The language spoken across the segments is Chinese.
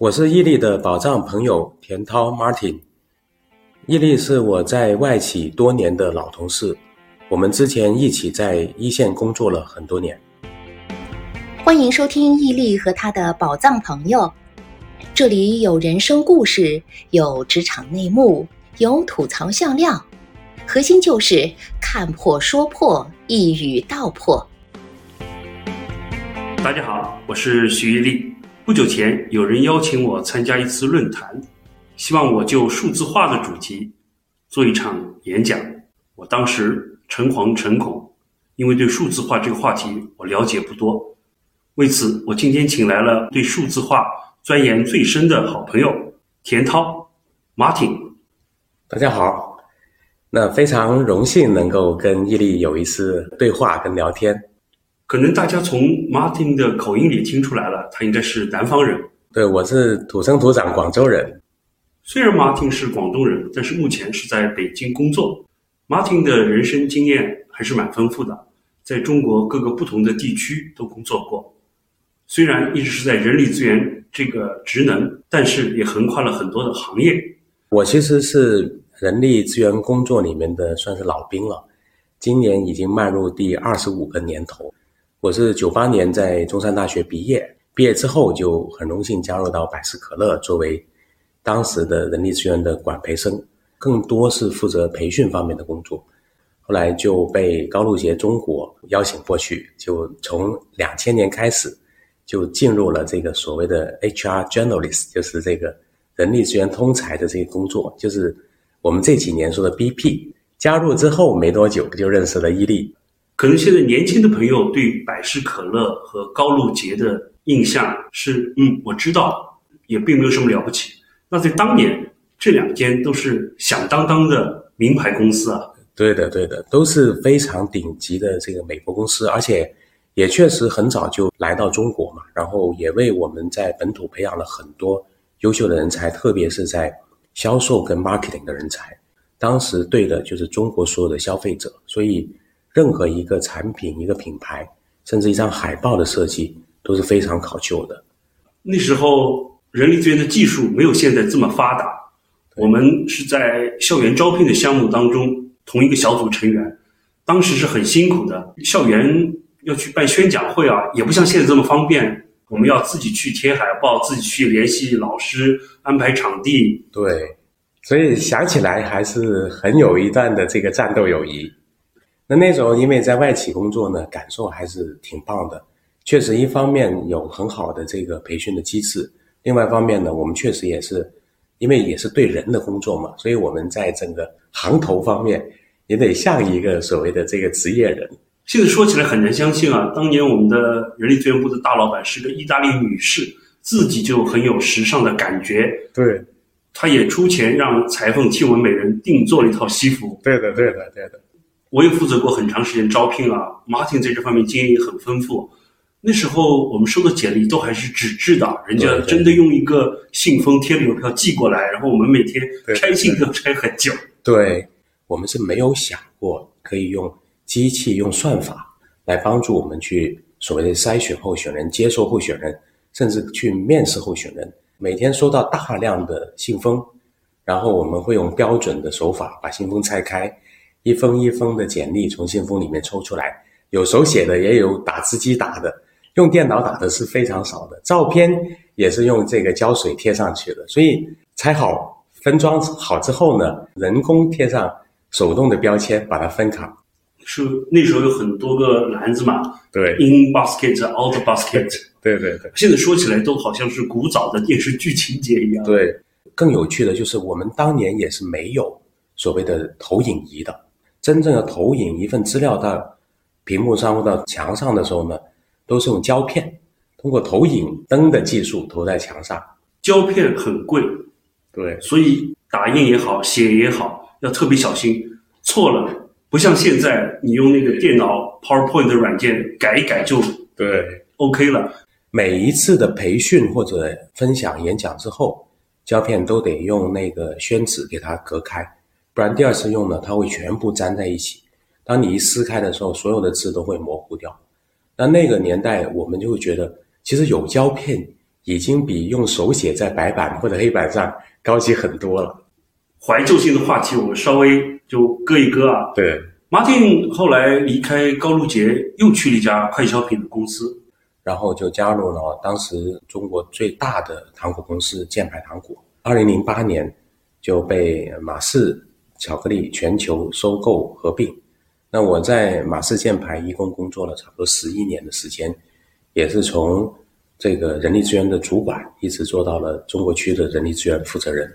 我是伊利的宝藏朋友田涛 Martin。伊利是我在外企多年的老同事，我们之前一起在一线工作了很多年。欢迎收听伊利和他的宝藏朋友，这里有人生故事，有职场内幕，有吐槽笑料，核心就是看破说破，一语道破。大家好，我是徐一利。不久前，有人邀请我参加一次论坛，希望我就数字化的主题做一场演讲。我当时诚惶诚恐，因为对数字化这个话题我了解不多。为此，我今天请来了对数字化钻研最深的好朋友田涛 Martin。大家好，那非常荣幸能够跟伊利有一次对话跟聊天。可能大家从 Martin 的口音里听出来了，他应该是南方人。对，我是土生土长广州人。虽然 Martin 是广东人，但是目前是在北京工作。Martin 的人生经验还是蛮丰富的，在中国各个不同的地区都工作过。虽然一直是在人力资源这个职能，但是也横跨了很多的行业。我其实是人力资源工作里面的算是老兵了，今年已经迈入第二十五个年头。我是九八年在中山大学毕业，毕业之后就很荣幸加入到百事可乐，作为当时的人力资源的管培生，更多是负责培训方面的工作。后来就被高露洁中国邀请过去，就从两千年开始就进入了这个所谓的 HR journalist，就是这个人力资源通才的这个工作，就是我们这几年说的 BP。加入之后没多久就认识了伊利。可能现在年轻的朋友对百事可乐和高露洁的印象是，嗯，我知道，也并没有什么了不起。那在当年，这两间都是响当当的名牌公司啊。对的，对的，都是非常顶级的这个美国公司，而且也确实很早就来到中国嘛，然后也为我们在本土培养了很多优秀的人才，特别是在销售跟 marketing 的人才。当时对的就是中国所有的消费者，所以。任何一个产品、一个品牌，甚至一张海报的设计都是非常考究的。那时候人力资源的技术没有现在这么发达，我们是在校园招聘的项目当中同一个小组成员，当时是很辛苦的。校园要去办宣讲会啊，也不像现在这么方便，我们要自己去贴海报，自己去联系老师安排场地。对，所以想起来还是很有一段的这个战斗友谊。那那时候，因为在外企工作呢，感受还是挺棒的。确实，一方面有很好的这个培训的机制，另外一方面呢，我们确实也是，因为也是对人的工作嘛，所以我们在整个行头方面也得像一个所谓的这个职业人。现在说起来很难相信啊，当年我们的人力资源部的大老板是个意大利女士，自己就很有时尚的感觉。对，她也出钱让裁缝替我们每人定做了一套西服。对的，对的，对的。我也负责过很长时间招聘啊，Martin 在这方面经验也很丰富。那时候我们收的简历都还是纸质的，人家真的用一个信封贴了邮票寄过来，然后我们每天拆信都要拆很久。对，我们是没有想过可以用机器、用算法来帮助我们去所谓的筛选候选人、接受候选人，甚至去面试候选人。每天收到大量的信封，然后我们会用标准的手法把信封拆开。一封一封的简历从信封里面抽出来，有手写的，也有打字机打的，用电脑打的是非常少的。照片也是用这个胶水贴上去的，所以拆好分装好之后呢，人工贴上手动的标签，把它分卡。是那时候有很多个篮子嘛？对，in basket，out basket。对对对。现在说起来都好像是古早的电视剧情节一样。对，更有趣的就是我们当年也是没有所谓的投影仪的。真正的投影一份资料到屏幕上或到墙上的时候呢，都是用胶片，通过投影灯的技术投在墙上。胶片很贵，对，所以打印也好，写也好，要特别小心。错了，不像现在，你用那个电脑 PowerPoint 的软件改一改就对 OK 了。每一次的培训或者分享演讲之后，胶片都得用那个宣纸给它隔开。不然第二次用呢，它会全部粘在一起。当你一撕开的时候，所有的字都会模糊掉。那那个年代，我们就会觉得，其实有胶片已经比用手写在白板或者黑板上高级很多了。怀旧性的话题，我们稍微就搁一搁啊。对，马丁后来离开高露洁，又去了一家快消品的公司，然后就加入了当时中国最大的糖果公司箭牌糖果。二零零八年就被马氏巧克力全球收购合并。那我在马氏箭牌一共工作了差不多十一年的时间，也是从这个人力资源的主管，一直做到了中国区的人力资源负责人。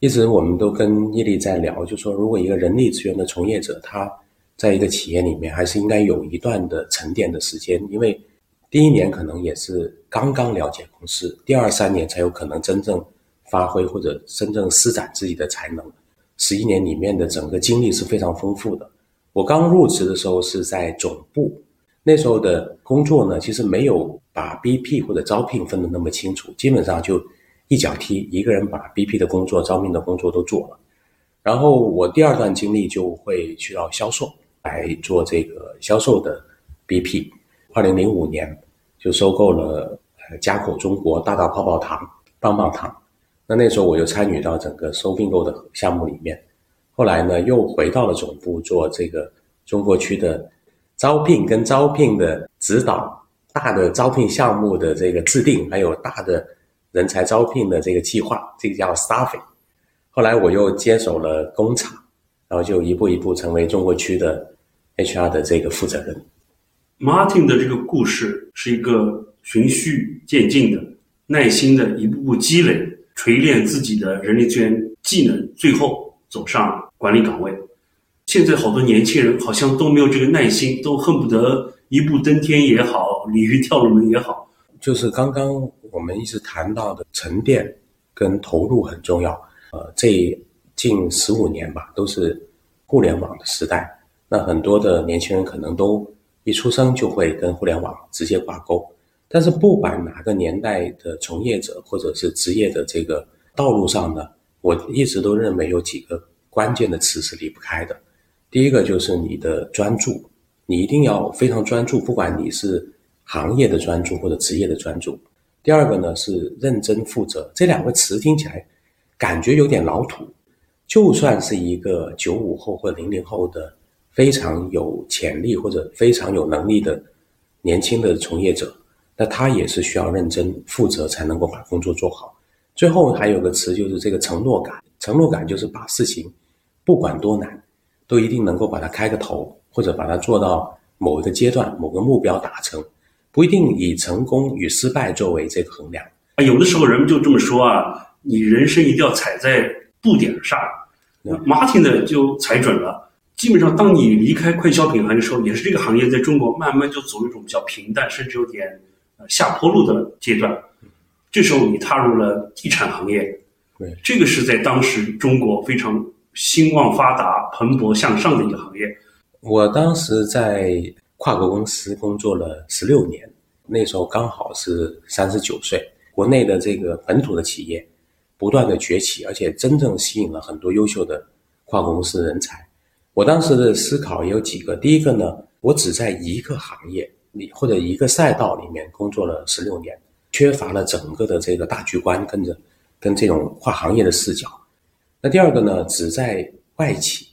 一直我们都跟伊利在聊，就说如果一个人力资源的从业者，他在一个企业里面，还是应该有一段的沉淀的时间，因为第一年可能也是刚刚了解公司，第二三年才有可能真正发挥或者真正施展自己的才能。十一年里面的整个经历是非常丰富的。我刚入职的时候是在总部，那时候的工作呢，其实没有把 BP 或者招聘分得那么清楚，基本上就。一脚踢，一个人把 BP 的工作、招聘的工作都做了。然后我第二段经历就会去到销售来做这个销售的 BP。二零零五年就收购了呃佳口中国大大泡泡糖、棒棒糖。那那时候我就参与到整个收并购的项目里面。后来呢，又回到了总部做这个中国区的招聘跟招聘的指导、大的招聘项目的这个制定，还有大的。人才招聘的这个计划，这个叫 staffing。后来我又接手了工厂，然后就一步一步成为中国区的 HR 的这个负责人。Martin 的这个故事是一个循序渐进的、耐心的一步步积累、锤炼自己的人力资源技能，最后走上管理岗位。现在好多年轻人好像都没有这个耐心，都恨不得一步登天也好，鲤鱼跳龙门也好，就是刚刚。我们一直谈到的沉淀跟投入很重要。呃，这近十五年吧，都是互联网的时代。那很多的年轻人可能都一出生就会跟互联网直接挂钩。但是不管哪个年代的从业者或者是职业的这个道路上呢，我一直都认为有几个关键的词是离不开的。第一个就是你的专注，你一定要非常专注，不管你是行业的专注或者职业的专注。第二个呢是认真负责，这两个词听起来感觉有点老土。就算是一个九五后或零零后的非常有潜力或者非常有能力的年轻的从业者，那他也是需要认真负责才能够把工作做好。最后还有个词就是这个承诺感，承诺感就是把事情不管多难，都一定能够把它开个头，或者把它做到某一个阶段、某个目标达成。不一定以成功与失败作为这个衡量啊，有的时候人们就这么说啊，你人生一定要踩在步点上。马丁的就踩准了。基本上，当你离开快消品行业的时候，也是这个行业在中国慢慢就走一种比较平淡，甚至有点呃下坡路的阶段。这时候你踏入了地产行业，对，这个是在当时中国非常兴旺发达、蓬勃向上的一个行业。我当时在。跨国公司工作了十六年，那时候刚好是三十九岁。国内的这个本土的企业不断的崛起，而且真正吸引了很多优秀的跨国公司人才。我当时的思考也有几个：第一个呢，我只在一个行业你或者一个赛道里面工作了十六年，缺乏了整个的这个大局观，跟着跟这种跨行业的视角。那第二个呢，只在外企，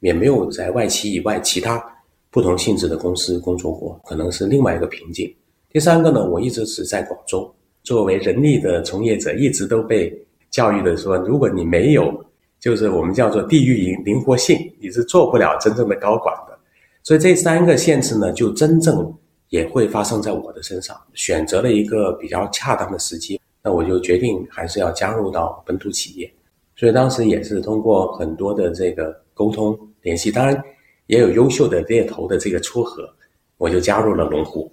也没有在外企以外其他。不同性质的公司工作过，可能是另外一个瓶颈。第三个呢，我一直是在广州，作为人力的从业者，一直都被教育的说，如果你没有，就是我们叫做地域灵灵活性，你是做不了真正的高管的。所以这三个限制呢，就真正也会发生在我的身上。选择了一个比较恰当的时机，那我就决定还是要加入到本土企业。所以当时也是通过很多的这个沟通联系，当然。也有优秀的猎头的这个撮合，我就加入了龙湖。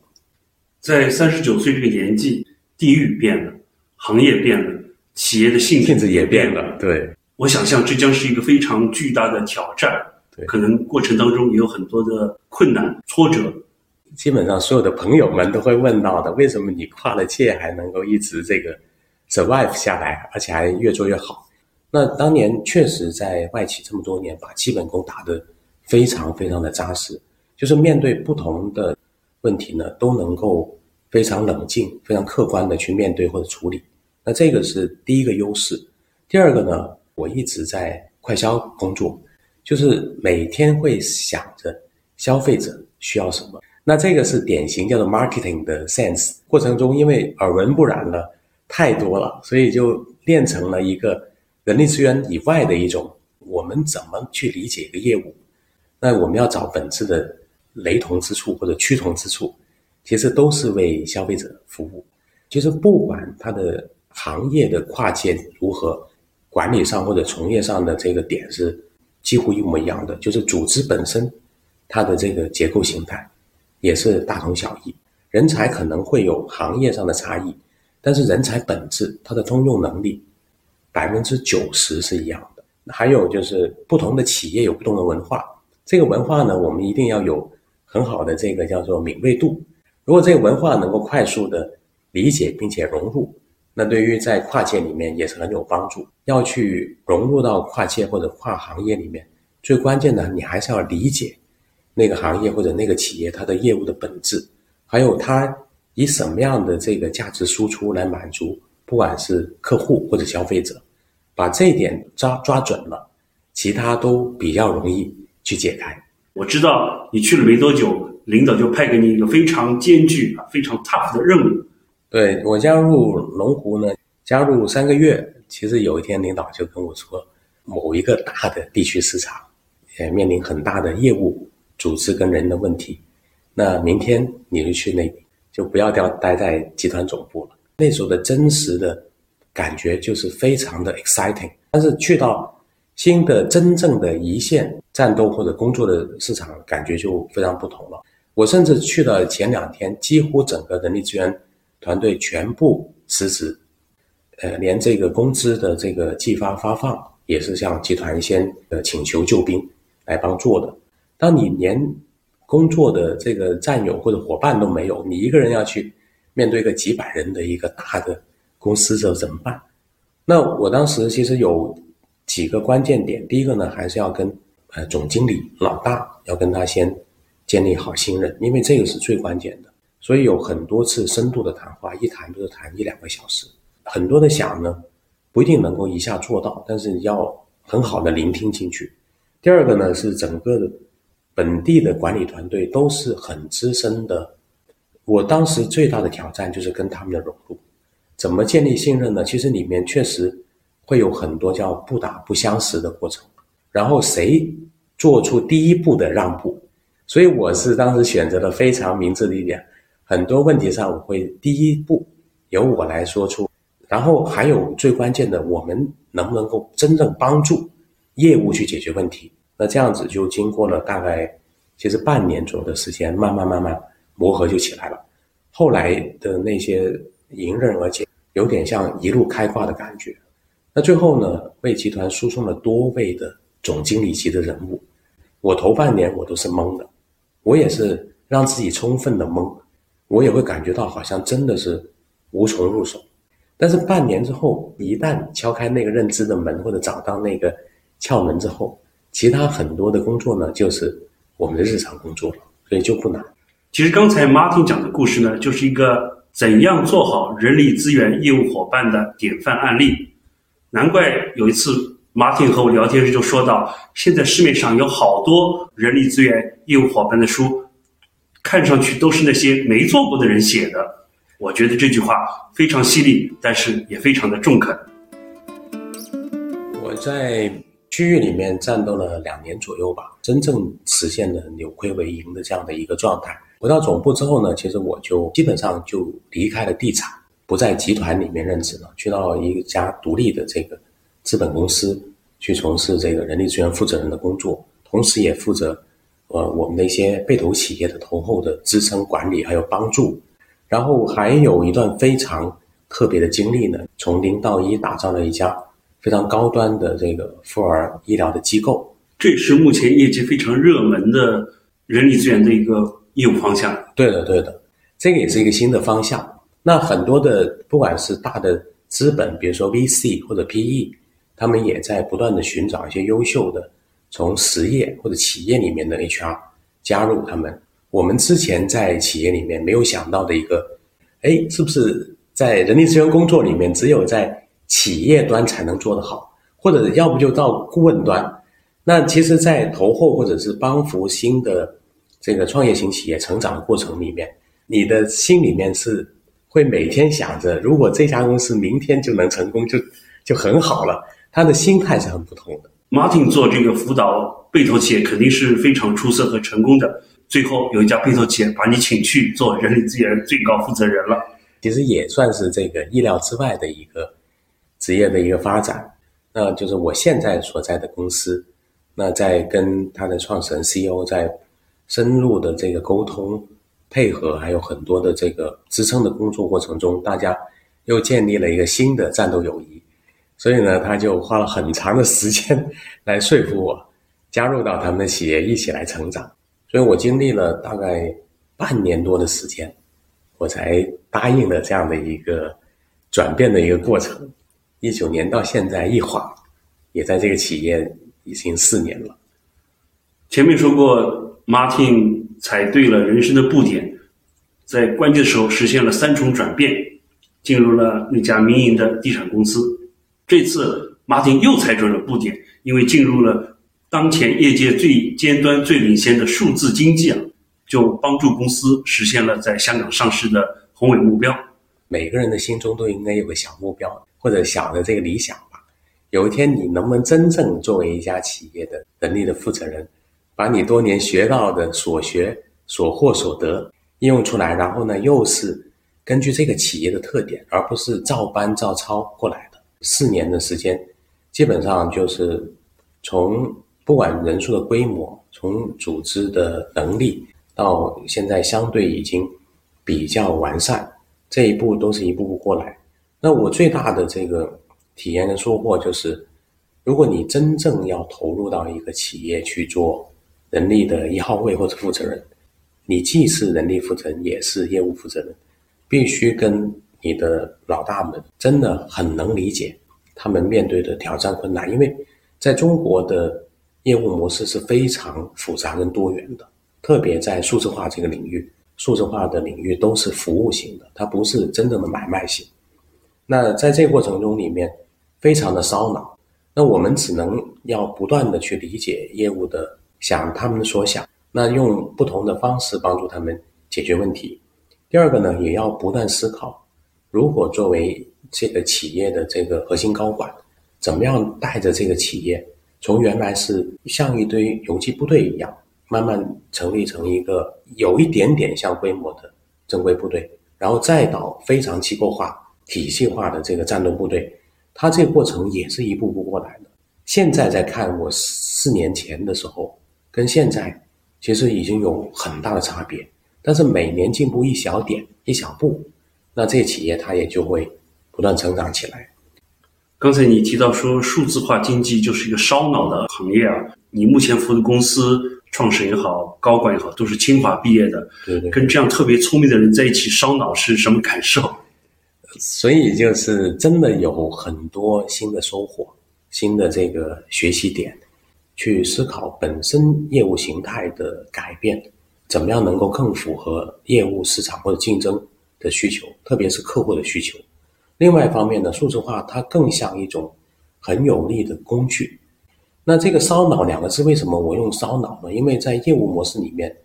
在三十九岁这个年纪，地域变了，行业变了，企业的性性质也变了。对，我想象这将是一个非常巨大的挑战。对，可能过程当中也有很多的困难挫折。基本上所有的朋友们都会问到的：为什么你跨了界还能够一直这个 survive 下来，而且还越做越好？那当年确实在外企这么多年，把基本功打得。非常非常的扎实，就是面对不同的问题呢，都能够非常冷静、非常客观的去面对或者处理。那这个是第一个优势。第二个呢，我一直在快销工作，就是每天会想着消费者需要什么。那这个是典型叫做 marketing 的 sense。过程中因为耳闻不染了太多了，所以就练成了一个人力资源以外的一种，我们怎么去理解一个业务？那我们要找本质的雷同之处或者趋同之处，其实都是为消费者服务。其实不管它的行业的跨界如何。管理上或者从业上的这个点是几乎一模一样的，就是组织本身它的这个结构形态也是大同小异。人才可能会有行业上的差异，但是人才本质它的通用能力百分之九十是一样的。还有就是不同的企业有不同的文化，这个文化呢，我们一定要有很好的这个叫做敏锐度。如果这个文化能够快速的理解并且融入。那对于在跨界里面也是很有帮助。要去融入到跨界或者跨行业里面，最关键的你还是要理解那个行业或者那个企业它的业务的本质，还有它以什么样的这个价值输出来满足，不管是客户或者消费者，把这一点抓抓准了，其他都比较容易去解开。我知道你去了没多久，领导就派给你一个非常艰巨啊、非常 tough 的任务。对我加入龙湖呢，加入三个月，其实有一天领导就跟我说，某一个大的地区市场，也面临很大的业务组织跟人的问题，那明天你就去那里，就不要掉待在集团总部了。那时候的真实的感觉就是非常的 exciting，但是去到新的真正的一线战斗或者工作的市场，感觉就非常不同了。我甚至去了前两天，几乎整个人力资源。团队全部辞职，呃，连这个工资的这个计发发放也是向集团先呃请求救兵来帮做的。当你连工作的这个战友或者伙伴都没有，你一个人要去面对个几百人的一个大的公司，这怎么办？那我当时其实有几个关键点，第一个呢，还是要跟呃总经理老大要跟他先建立好信任，因为这个是最关键的。所以有很多次深度的谈话，一谈就是谈一两个小时。很多的想呢，不一定能够一下做到，但是要很好的聆听进去。第二个呢，是整个的本地的管理团队都是很资深的。我当时最大的挑战就是跟他们的融入，怎么建立信任呢？其实里面确实会有很多叫不打不相识的过程。然后谁做出第一步的让步？所以我是当时选择了非常明智的一点。很多问题上，我会第一步由我来说出，然后还有最关键的，我们能不能够真正帮助业务去解决问题？那这样子就经过了大概其实半年左右的时间，慢慢慢慢磨合就起来了。后来的那些迎刃而解，有点像一路开挂的感觉。那最后呢，为集团输送了多位的总经理级的人物，我头半年我都是懵的，我也是让自己充分的懵。我也会感觉到好像真的是无从入手，但是半年之后，一旦敲开那个认知的门或者找到那个窍门之后，其他很多的工作呢，就是我们的日常工作了，所以就不难。其实刚才 Martin 讲的故事呢，就是一个怎样做好人力资源业务伙伴的典范案例。难怪有一次 Martin 和我聊天时就说到，现在市面上有好多人力资源业务伙伴的书。看上去都是那些没做过的人写的，我觉得这句话非常犀利，但是也非常的中肯。我在区域里面战斗了两年左右吧，真正实现了扭亏为盈的这样的一个状态。回到总部之后呢，其实我就基本上就离开了地产，不在集团里面任职了，去到一家独立的这个资本公司去从事这个人力资源负责人的工作，同时也负责。呃，我们的一些被投企业的投后的支撑管理还有帮助，然后还有一段非常特别的经历呢，从零到一打造了一家非常高端的这个妇儿医疗的机构，这也是目前业界非常热门的人力资源的一个业务方向。对的，对的，这个也是一个新的方向。那很多的不管是大的资本，比如说 VC 或者 PE，他们也在不断的寻找一些优秀的。从实业或者企业里面的 HR 加入他们，我们之前在企业里面没有想到的一个哎，是不是在人力资源工作里面，只有在企业端才能做得好，或者要不就到顾问端？那其实，在投后或者是帮扶新的这个创业型企业成长的过程里面，你的心里面是会每天想着，如果这家公司明天就能成功，就就很好了。他的心态是很不同的。Martin 做这个辅导被投企业肯定是非常出色和成功的。最后有一家被投企业把你请去做人力资源最高负责人了，其实也算是这个意料之外的一个职业的一个发展。那就是我现在所在的公司，那在跟他的创始人 CEO 在深入的这个沟通配合，还有很多的这个支撑的工作过程中，大家又建立了一个新的战斗友谊。所以呢，他就花了很长的时间 来说服我加入到他们的企业，一起来成长。所以我经历了大概半年多的时间，我才答应了这样的一个转变的一个过程。一九年到现在一晃，也在这个企业已经四年了。前面说过，Martin 踩对了人生的步点，在关键时候实现了三重转变，进入了那家民营的地产公司。这次 Martin 又踩准了步点，因为进入了当前业界最尖端、最领先的数字经济啊，就帮助公司实现了在香港上市的宏伟目标。每个人的心中都应该有个小目标或者小的这个理想吧。有一天，你能不能真正作为一家企业的能力的负责人，把你多年学到的所学、所获、所得应用出来，然后呢，又是根据这个企业的特点，而不是照搬照抄过来的。四年的时间，基本上就是从不管人数的规模，从组织的能力，到现在相对已经比较完善，这一步都是一步步过来。那我最大的这个体验跟收获就是，如果你真正要投入到一个企业去做人力的一号位或者负责人，你既是人力负责人，也是业务负责人，必须跟。你的老大们真的很能理解他们面对的挑战困难，因为在中国的业务模式是非常复杂跟多元的，特别在数字化这个领域，数字化的领域都是服务型的，它不是真正的买卖型。那在这过程中里面，非常的烧脑。那我们只能要不断的去理解业务的想他们所想，那用不同的方式帮助他们解决问题。第二个呢，也要不断思考。如果作为这个企业的这个核心高管，怎么样带着这个企业，从原来是像一堆游击部队一样，慢慢成立成一个有一点点像规模的正规部队，然后再到非常机构化、体系化的这个战斗部队，它这个过程也是一步步过来的。现在在看我四年前的时候，跟现在其实已经有很大的差别，但是每年进步一小点、一小步。那这些企业它也就会不断成长起来。刚才你提到说数字化经济就是一个烧脑的行业啊，你目前服务的公司创始人也好，高管也好，都是清华毕业的，对对，跟这样特别聪明的人在一起烧脑是什么感受？所以就是真的有很多新的收获，新的这个学习点，去思考本身业务形态的改变，怎么样能够更符合业务市场或者竞争。的需求，特别是客户的需求。另外一方面呢，数字化它更像一种很有力的工具。那这个“烧脑”两个字，为什么我用“烧脑”呢？因为在业务模式里面，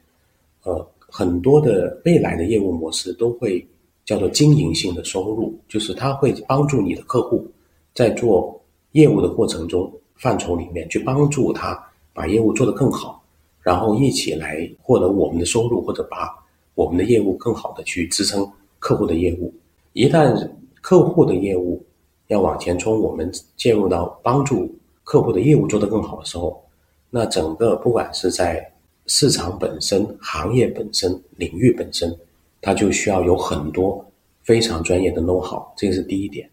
呃，很多的未来的业务模式都会叫做经营性的收入，就是它会帮助你的客户在做业务的过程中范畴里面去帮助他把业务做得更好，然后一起来获得我们的收入，或者把我们的业务更好的去支撑。客户的业务，一旦客户的业务要往前冲，我们介入到帮助客户的业务做得更好的时候，那整个不管是在市场本身、行业本身、领域本身，它就需要有很多非常专业的 know how，这个是第一点。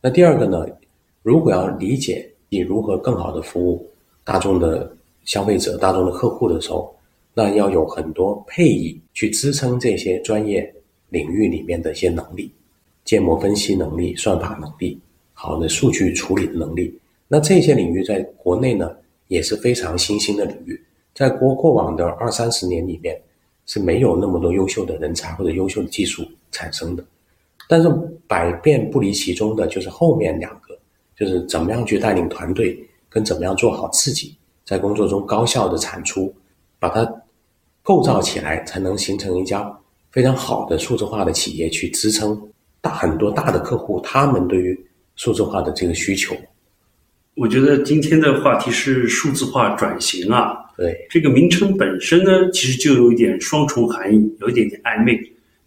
那第二个呢，如果要理解你如何更好的服务大众的消费者、大众的客户的时候，那要有很多配以去支撑这些专业。领域里面的一些能力，建模分析能力、算法能力、好的数据处理的能力，那这些领域在国内呢也是非常新兴的领域，在过过往的二三十年里面是没有那么多优秀的人才或者优秀的技术产生的。但是百变不离其中的就是后面两个，就是怎么样去带领团队，跟怎么样做好自己，在工作中高效的产出，把它构造起来，才能形成一家非常好的数字化的企业，去支撑大很多大的客户他们对于数字化的这个需求。我觉得今天的话题是数字化转型啊，对，这个名称本身呢，其实就有一点双重含义，有一点点暧昧。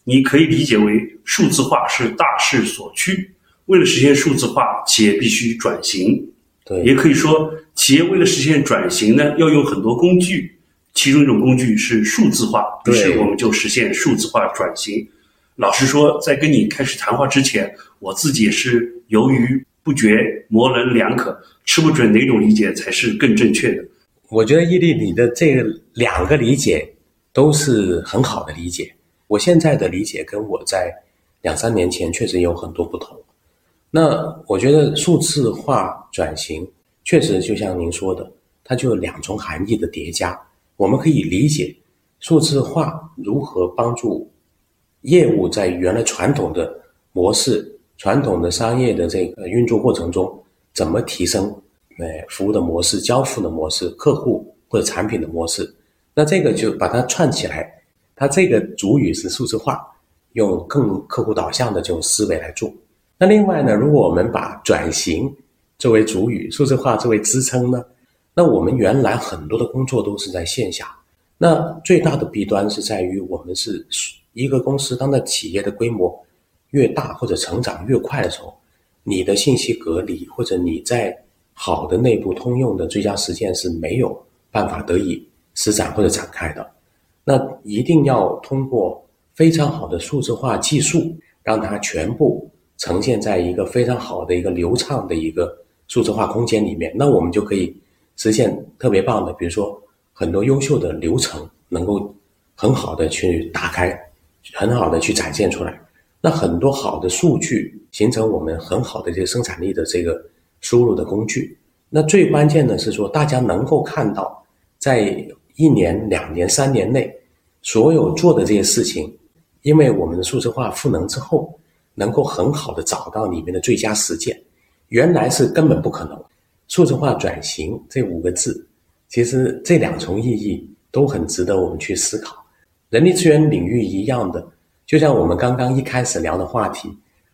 你可以理解为数字化是大势所趋，为了实现数字化，企业必须转型。对，也可以说，企业为了实现转型呢，要用很多工具，其中一种工具是数字化，于是我们就实现数字化转型。老实说，在跟你开始谈话之前，我自己也是犹豫不觉、模棱两可，吃不准哪种理解才是更正确的。我觉得伊利，你的这两个理解都是很好的理解。我现在的理解跟我在两三年前确实有很多不同。那我觉得数字化转型确实就像您说的，它就有两重含义的叠加。我们可以理解数字化如何帮助业务在原来传统的模式、传统的商业的这个运作过程中，怎么提升呃服务的模式、交付的模式、客户或者产品的模式。那这个就把它串起来。它这个主语是数字化，用更客户导向的这种思维来做。那另外呢，如果我们把转型作为主语，数字化作为支撑呢，那我们原来很多的工作都是在线下。那最大的弊端是在于，我们是一个公司，当在企业的规模越大或者成长越快的时候，你的信息隔离或者你在好的内部通用的最佳实践是没有办法得以施展或者展开的。那一定要通过非常好的数字化技术，让它全部呈现在一个非常好的一个流畅的一个数字化空间里面。那我们就可以实现特别棒的，比如说很多优秀的流程能够很好的去打开，很好的去展现出来。那很多好的数据形成我们很好的这个生产力的这个输入的工具。那最关键的是说，大家能够看到在。一年、两年、三年内，所有做的这些事情，因为我们的数字化赋能之后，能够很好的找到里面的最佳实践，原来是根本不可能。数字化转型这五个字，其实这两重意义都很值得我们去思考。人力资源领域一样的，就像我们刚刚一开始聊的话题，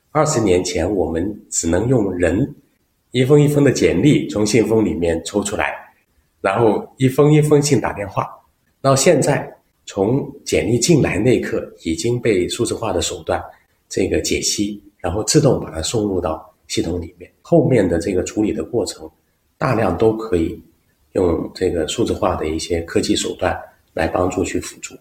二十年前我们只能用人一封一封的简历从信封里面抽出来。然后一封一封信打电话，到现在从简历进来那一刻已经被数字化的手段这个解析，然后自动把它送入到系统里面。后面的这个处理的过程，大量都可以用这个数字化的一些科技手段来帮助去辅助。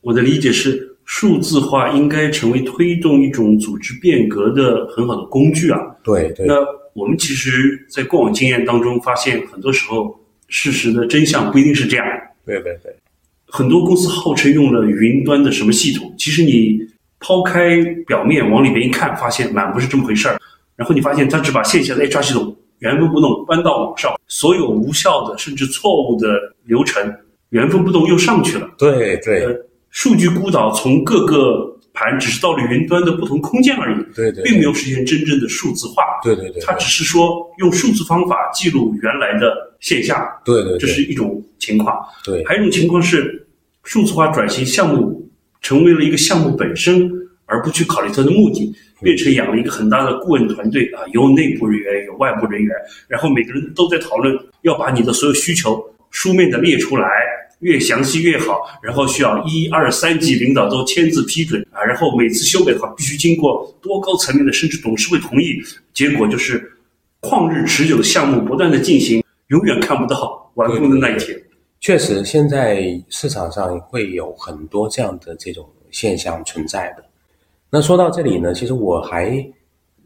我的理解是，数字化应该成为推动一种组织变革的很好的工具啊。对对。那我们其实，在过往经验当中发现，很多时候。事实的真相不一定是这样。对对对，很多公司号称用了云端的什么系统，其实你抛开表面往里边一看，发现满不是这么回事儿。然后你发现他只把线下的 HR 系统原封不动搬到网上，所有无效的甚至错误的流程原封不动又上去了。对对，数据孤岛从各个。盘只是到了云端的不同空间而已，对对，并没有实现真正的数字化，对对对，它只是说用数字方法记录原来的线下，对对，这是一种情况，对，还有一种情况是数字化转型项目成为了一个项目本身，而不去考虑它的目的，变成养了一个很大的顾问团队啊，有内部人员，有外部人员，然后每个人都在讨论要把你的所有需求书面的列出来。越详细越好，然后需要一二三级领导都签字批准啊，然后每次修改的话必须经过多高层面的，甚至董事会同意，结果就是旷日持久的项目不断的进行，永远看不到完工的那一天。确实，现在市场上会有很多这样的这种现象存在的。那说到这里呢，其实我还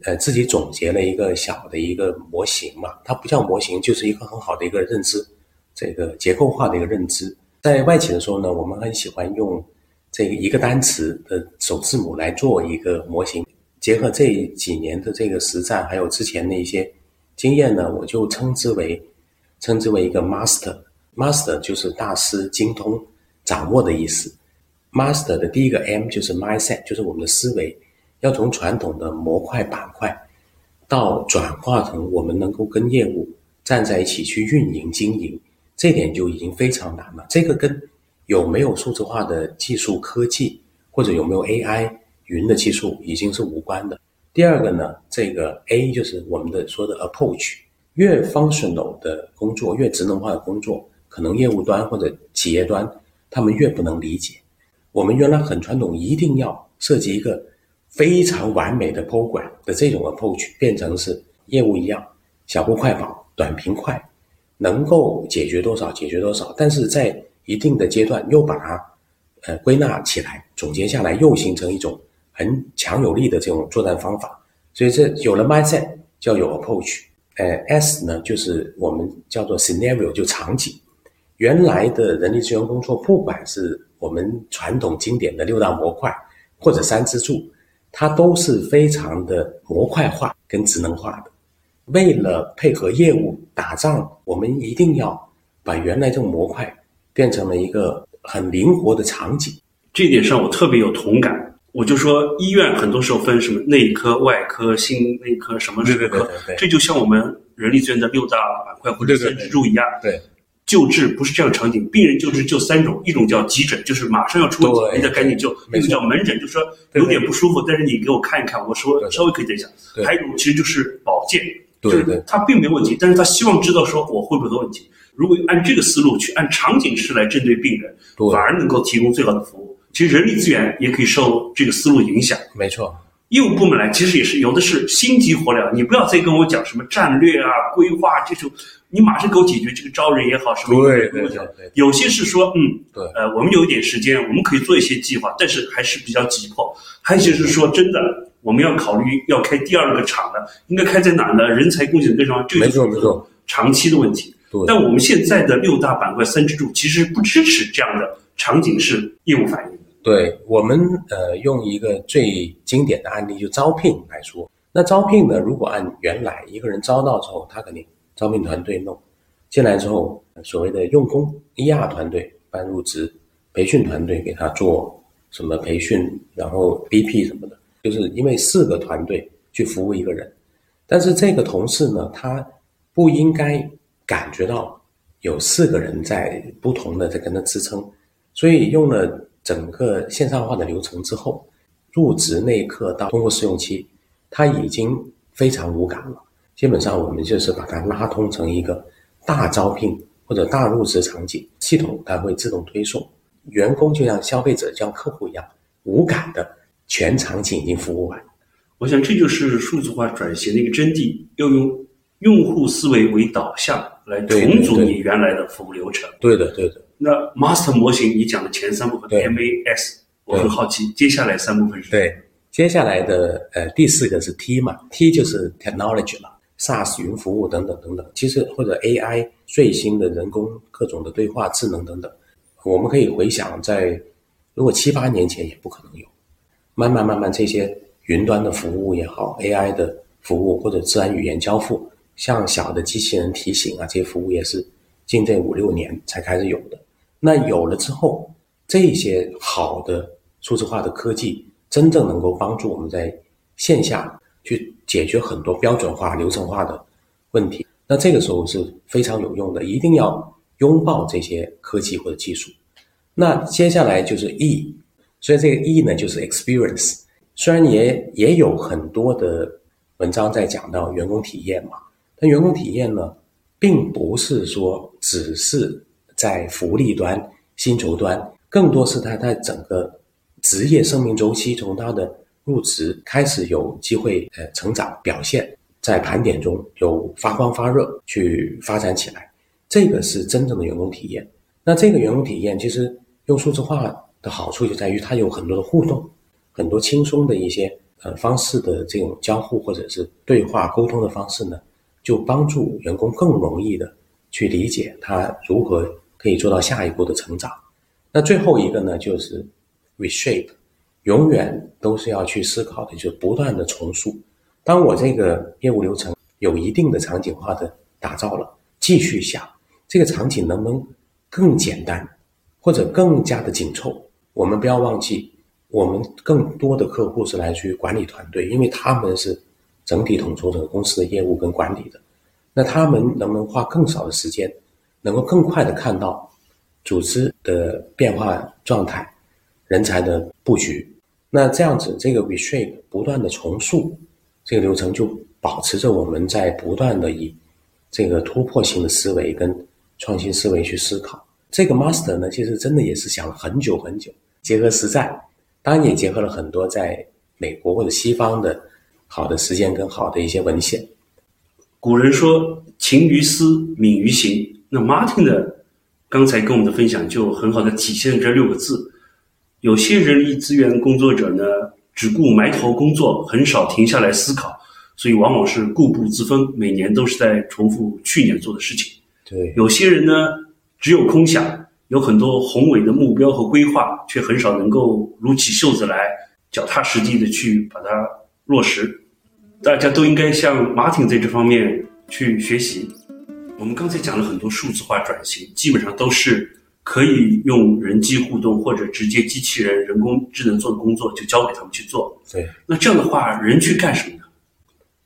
呃自己总结了一个小的一个模型嘛，它不叫模型，就是一个很好的一个认知，这个结构化的一个认知。在外企的时候呢，我们很喜欢用这一个单词的首字母来做一个模型。结合这几年的这个实战，还有之前的一些经验呢，我就称之为称之为一个 master。master 就是大师、精通、掌握的意思。master 的第一个 M 就是 mindset，就是我们的思维要从传统的模块板块，到转化成我们能够跟业务站在一起去运营经营，这点就已经非常难了。这个跟有没有数字化的技术科技，或者有没有 AI 云的技术，已经是无关的。第二个呢，这个 A 就是我们的说的 approach，越 functional 的工作，越职能化的工作，可能业务端或者企业端他们越不能理解。我们原来很传统，一定要设计一个非常完美的 program 的这种 approach，变成是业务一样，小步快跑，短平快，能够解决多少解决多少。但是在一定的阶段，又把它呃归纳起来，总结下来，又形成一种很强有力的这种作战方法。所以这有了 mindset，就要有 approach。呃，S 呢，就是我们叫做 scenario，就场景。原来的人力资源工作，不管是我们传统经典的六大模块或者三支柱，它都是非常的模块化跟职能化的。为了配合业务打仗，我们一定要把原来这种模块变成了一个很灵活的场景。这一点上我特别有同感。我就说，医院很多时候分什么内科、外科、心内科什么什么科，这就像我们人力资源的六大板块或者三支柱一样。对。救治不是这样场景，病人救治就三种，一种叫急诊，就是马上要出问题，你得赶紧救；一个叫门诊，就是说有点不舒服，但是你给我看一看，我说稍微可以等一下。还有一种其实就是保健，就是他并没有问题，但是他希望知道说我会不会有问题。如果按这个思路去按场景式来针对病人，反而能够提供最好的服务。其实人力资源也可以受这个思路影响。没错。业务部门来，其实也是有的是心急火燎，你不要再跟我讲什么战略啊、规划这种，你马上给我解决这个招人也好，什么对对对。有些是说，嗯，对，呃，我们有一点时间，我们可以做一些计划，但是还是比较急迫。还有些是说，真的，我们要考虑要开第二个厂的，应该开在哪呢？人才供给跟上，这没错没错，长期的问题。但我们现在的六大板块三支柱其实不支持这样的场景式业务反应。对我们呃，用一个最经典的案例，就招聘来说。那招聘呢，如果按原来一个人招到之后，他肯定招聘团队弄进来之后，所谓的用工 ER 团队办入职，培训团队给他做什么培训，然后 BP 什么的，就是因为四个团队去服务一个人。但是这个同事呢，他不应该感觉到有四个人在不同的在跟他支撑，所以用了。整个线上化的流程之后，入职那一刻到通过试用期，他已经非常无感了。基本上我们就是把它拉通成一个大招聘或者大入职场景，系统它会自动推送，员工就像消费者、像客户一样无感的全场景已经服务完。我想这就是数字化转型的一个真谛，要用用户思维为导向来重组你原来的服务流程。对的，对的。那 master 模型，你讲的前三部分 MAS，我很好奇，接下来三部分是？对，接下来的呃第四个是 T 嘛，T 就是 technology 了，SaaS 云服务等等等等，其实或者 AI 最新的人工各种的对话智能等等，我们可以回想在如果七八年前也不可能有，慢慢慢慢这些云端的服务也好，AI 的服务或者自然语言交付，像小的机器人提醒啊这些服务也是近这五六年才开始有的。那有了之后，这些好的数字化的科技，真正能够帮助我们在线下去解决很多标准化、流程化的问题。那这个时候是非常有用的，一定要拥抱这些科技或者技术。那接下来就是 E，所以这个 E 呢就是 experience。虽然也也有很多的文章在讲到员工体验嘛，但员工体验呢，并不是说只是。在福利端、薪酬端，更多是他在整个职业生命周期，从他的入职开始有机会呃成长表现，在盘点中有发光发热去发展起来，这个是真正的员工体验。那这个员工体验其实用数字化的好处就在于它有很多的互动，很多轻松的一些呃方式的这种交互或者是对话沟通的方式呢，就帮助员工更容易的去理解他如何。可以做到下一步的成长。那最后一个呢，就是 reshape，永远都是要去思考的，就是不断的重塑。当我这个业务流程有一定的场景化的打造了，继续想这个场景能不能更简单，或者更加的紧凑。我们不要忘记，我们更多的客户是来自于管理团队，因为他们是整体统筹整个公司的业务跟管理的。那他们能不能花更少的时间，能够更快的看到组织的变化状态、人才的布局？那这样子，这个 reshape 不断的重塑这个流程，就保持着我们在不断的以这个突破性的思维跟创新思维去思考。这个 master 呢，其实真的也是想了很久很久，结合实战，当然也结合了很多在美国或者西方的好的实践跟好的一些文献。古人说“勤于思，敏于行”。那 Martin 的刚才跟我们的分享就很好的体现这六个字。有些人力资源工作者呢，只顾埋头工作，很少停下来思考，所以往往是固步自封，每年都是在重复去年做的事情。对，有些人呢，只有空想，有很多宏伟的目标和规划，却很少能够撸起袖子来，脚踏实地的去把它落实。大家都应该向 Martin 在这方面去学习。我们刚才讲了很多数字化转型，基本上都是可以用人机互动或者直接机器人、人工智能做的工作，就交给他们去做。对，那这样的话，人去干什么呢？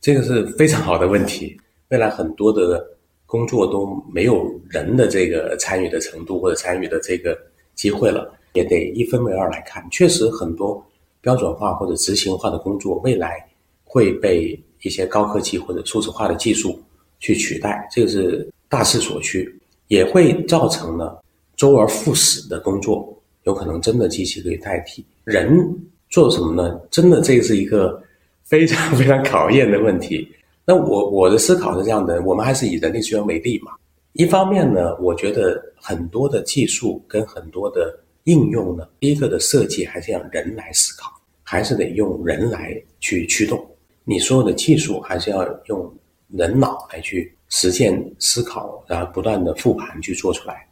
这个是非常好的问题。未来很多的工作都没有人的这个参与的程度或者参与的这个机会了，也得一分为二来看。确实，很多标准化或者执行化的工作，未来。会被一些高科技或者数字化的技术去取代，这个是大势所趋，也会造成了周而复始的工作，有可能真的机器可以代替人做什么呢？真的这是一个非常 非常考验的问题。那我我的思考是这样的，我们还是以人力资源为例嘛。一方面呢，我觉得很多的技术跟很多的应用呢，第一个的设计还是要人来思考，还是得用人来去驱动。你所有的技术还是要用人脑来去实践思考，然后不断的复盘去做出来。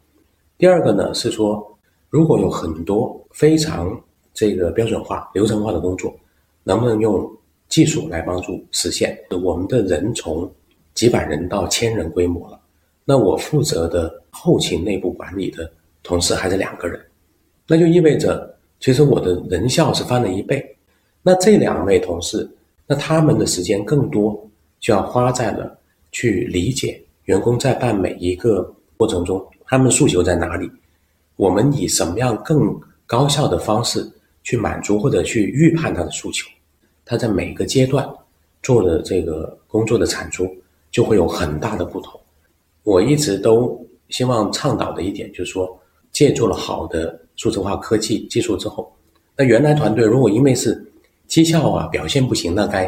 第二个呢是说，如果有很多非常这个标准化、流程化的工作，能不能用技术来帮助实现？我们的人从几百人到千人规模了，那我负责的后勤内部管理的同事还是两个人，那就意味着其实我的人效是翻了一倍。那这两位同事。那他们的时间更多，就要花在了去理解员工在办每一个过程中，他们诉求在哪里，我们以什么样更高效的方式去满足或者去预判他的诉求，他在每个阶段做的这个工作的产出就会有很大的不同。我一直都希望倡导的一点就是说，借助了好的数字化科技技术之后，那原来团队如果因为是绩效啊，表现不行，那该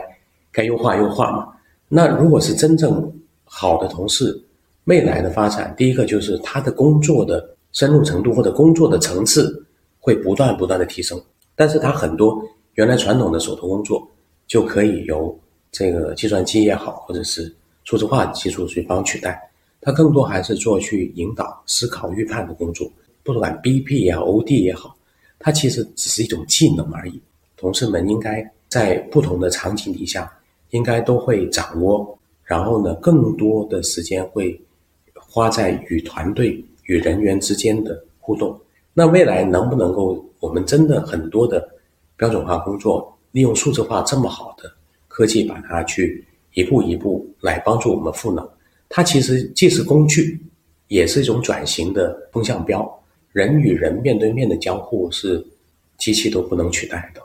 该优化优化嘛。那如果是真正好的同事，未来的发展，第一个就是他的工作的深入程度或者工作的层次会不断不断的提升。但是他很多原来传统的手头工作就可以由这个计算机也好，或者是数字化技术去帮取代。它更多还是做去引导、思考、预判的工作。不管 BP 也好，OD 也好，它其实只是一种技能而已。同事们应该在不同的场景底下，应该都会掌握，然后呢，更多的时间会花在与团队与人员之间的互动。那未来能不能够，我们真的很多的标准化工作，利用数字化这么好的科技，把它去一步一步来帮助我们赋能？它其实既是工具，也是一种转型的风向标。人与人面对面的交互是机器都不能取代的。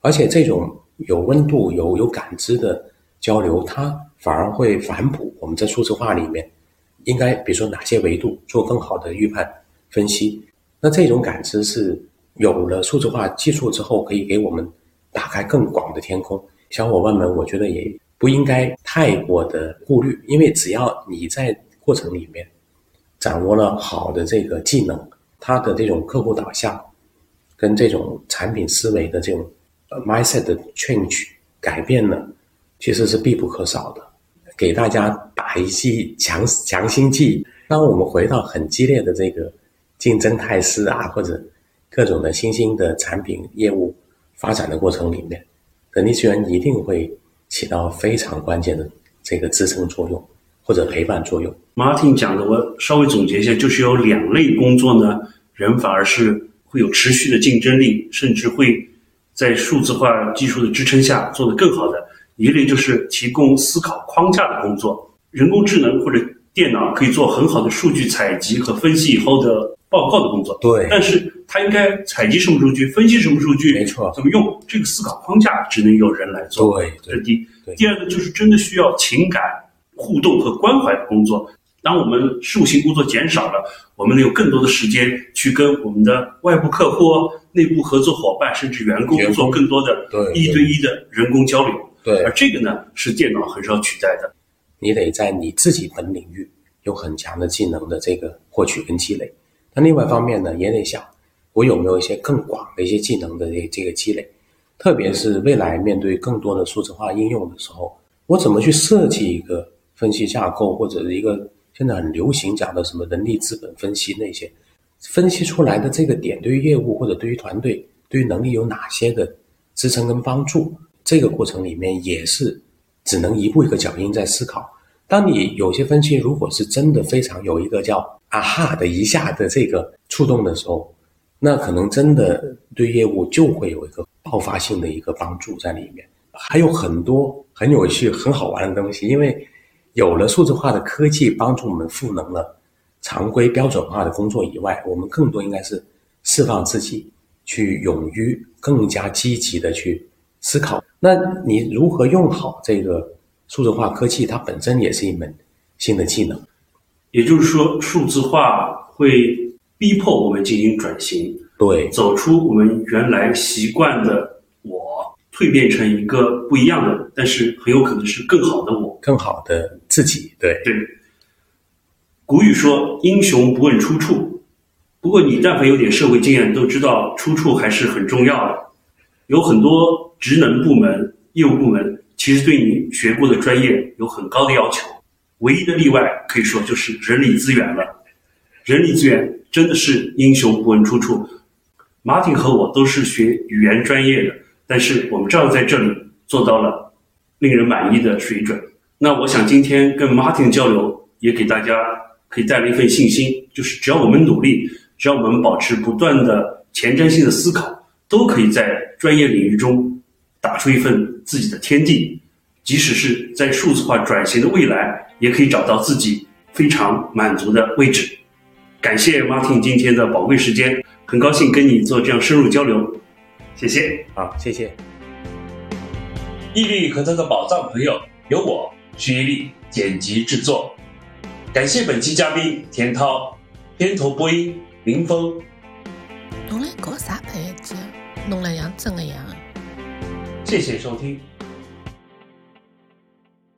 而且这种有温度、有有感知的交流，它反而会反哺我们在数字化里面应该，比如说哪些维度做更好的预判分析。那这种感知是有了数字化技术之后，可以给我们打开更广的天空。小伙伴们，我觉得也不应该太过的顾虑，因为只要你在过程里面掌握了好的这个技能，它的这种客户导向跟这种产品思维的这种。mindset change 改变呢，其实是必不可少的。给大家打一剂强强心剂。当我们回到很激烈的这个竞争态势啊，或者各种的新兴的产品业务发展的过程里面，人力资源一定会起到非常关键的这个支撑作用或者陪伴作用。Martin 讲的，我稍微总结一下，就是有两类工作呢，人反而是会有持续的竞争力，甚至会。在数字化技术的支撑下做得更好的，一类就是提供思考框架的工作。人工智能或者电脑可以做很好的数据采集和分析以后的报告的工作，对但是它应该采集什么数据，分析什么数据，没错怎么用这个思考框架，只能由人来做。对对这是第一。第二个就是真的需要情感互动和关怀的工作。当我们事务性工作减少了，我们能有更多的时间去跟我们的外部客户、内部合作伙伴，甚至员工做更多的对一对一的人工交流。对而这个呢，是电脑很少取代的。你得在你自己本领域有很强的技能的这个获取跟积累。那另外一方面呢，也得想我有没有一些更广的一些技能的这这个积累，特别是未来面对更多的数字化应用的时候，我怎么去设计一个分析架构，或者一个现在很流行讲的什么人力资本分析那些，分析出来的这个点对于业务或者对于团队对于能力有哪些的支撑跟帮助？这个过程里面也是只能一步一个脚印在思考。当你有些分析如果是真的非常有一个叫啊哈的一下的这个触动的时候，那可能真的对业务就会有一个爆发性的一个帮助在里面。还有很多很有趣、很好玩的东西，因为有了数字化的科技帮助我们赋能了常规标准化的工作以外，我们更多应该是释放自己，去勇于更加积极的去思考。那你如何用好这个数字化科技？它本身也是一门新的技能。也就是说，数字化会逼迫我们进行转型，对走出我们原来习惯的我，蜕变成一个不一样的，但是很有可能是更好的我。更好的自己，对对，古语说“英雄不问出处”，不过你但凡有点社会经验，都知道出处还是很重要的。有很多职能部门、业务部门，其实对你学过的专业有很高的要求。唯一的例外可以说就是人力资源了。人力资源真的是英雄不问出处。Martin 和我都是学语言专业的，但是我们照样在这里做到了令人满意的水准。那我想今天跟 Martin 交流，也给大家可以带来一份信心，就是只要我们努力，只要我们保持不断的前瞻性的思考，都可以在专业领域中打出一份自己的天地。即使是在数字化转型的未来，也可以找到自己非常满足的位置。感谢 Martin 今天的宝贵时间，很高兴跟你做这样深入交流，谢谢。好，谢谢。毅力和他的宝藏朋友由我徐一力剪辑制作，感谢本期嘉宾田涛，片头播音林峰。侬来搞啥牌子？弄了像真的样。谢谢收听。